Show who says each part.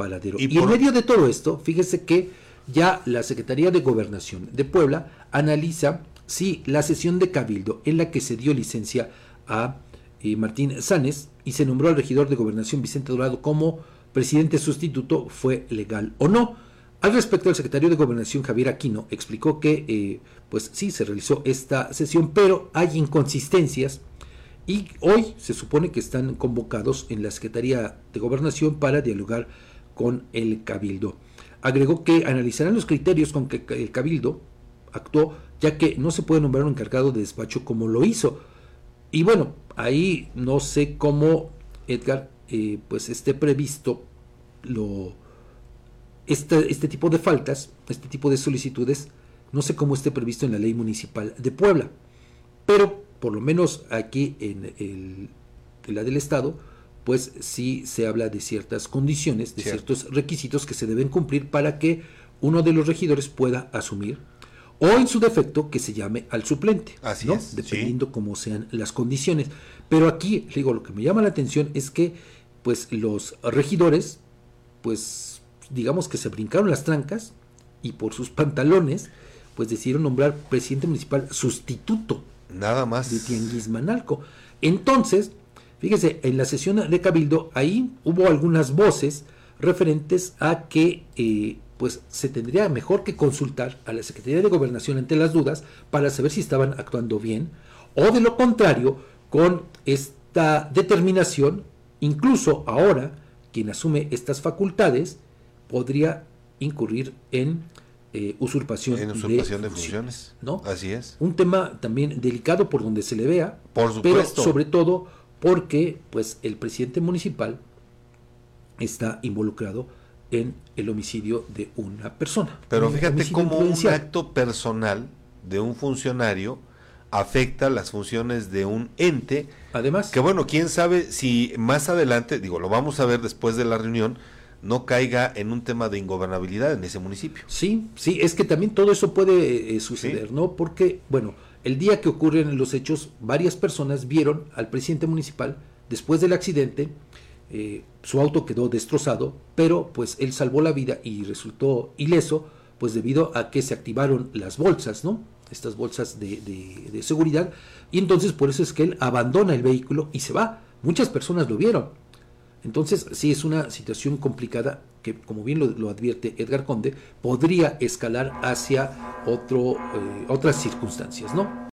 Speaker 1: Y, en medio de todo esto, fíjese que ya la Secretaría de Gobernación de Puebla analiza si la sesión de Cabildo en la que se dio licencia a eh, Martín Sanes y se nombró al regidor de Gobernación Vicente Dorado como presidente sustituto fue legal o no. Al respecto, el secretario de Gobernación Javier Aquino explicó que, eh, pues sí, se realizó esta sesión, pero hay inconsistencias y hoy se supone que están convocados en la Secretaría de Gobernación para dialogar con el Cabildo. Agregó que analizarán los criterios con que el Cabildo actuó, ya que no se puede nombrar un encargado de despacho como lo hizo. Y bueno, ahí no sé cómo Edgar eh, pues esté previsto lo este, este tipo de faltas, este tipo de solicitudes, no sé cómo esté previsto en la ley municipal de Puebla. Pero por lo menos aquí en, el, en la del Estado, pues sí se habla de ciertas condiciones, de ciertos requisitos que se deben cumplir para que uno de los regidores pueda asumir o en su defecto que se llame al suplente,
Speaker 2: Así
Speaker 1: ¿no?
Speaker 2: es,
Speaker 1: dependiendo cómo sean las condiciones. Pero aquí, digo, lo que me llama la atención es que pues los regidores, pues digamos que se brincaron las trancas y por sus pantalones, pues decidieron nombrar presidente municipal sustituto.
Speaker 2: Nada más.
Speaker 1: De Tianguis Manalco. Entonces, Fíjese, en la sesión de Cabildo, ahí hubo algunas voces referentes a que eh, pues se tendría mejor que consultar a la Secretaría de Gobernación ante las dudas para saber si estaban actuando bien o de lo contrario, con esta determinación, incluso ahora quien asume estas facultades podría incurrir en eh, usurpación,
Speaker 2: en usurpación de, funciones.
Speaker 1: ¿no?
Speaker 2: Así es.
Speaker 1: Un tema también delicado por donde se le vea,
Speaker 2: por supuesto.
Speaker 1: pero sobre todo porque pues el presidente municipal está involucrado en el homicidio de una persona.
Speaker 2: Pero fíjate cómo un acto personal de un funcionario afecta las funciones de un ente.
Speaker 1: Además.
Speaker 2: Que bueno, quién sabe si más adelante, digo, lo vamos a ver después de la reunión, no caiga en un tema de ingobernabilidad en ese municipio.
Speaker 1: Sí, sí, es que también todo eso puede eh, suceder, ¿no? Porque, bueno, el día que ocurren los hechos, varias personas vieron al presidente municipal después del accidente. Eh, su auto quedó destrozado, pero pues él salvó la vida y resultó ileso, pues debido a que se activaron las bolsas, ¿no? Estas bolsas de, de seguridad. Y entonces por eso es que él abandona el vehículo y se va. Muchas personas lo vieron. Entonces, sí es una situación complicada como bien lo, advierte Edgar Conde, podría escalar hacia otro, eh, otras circunstancias, ¿no?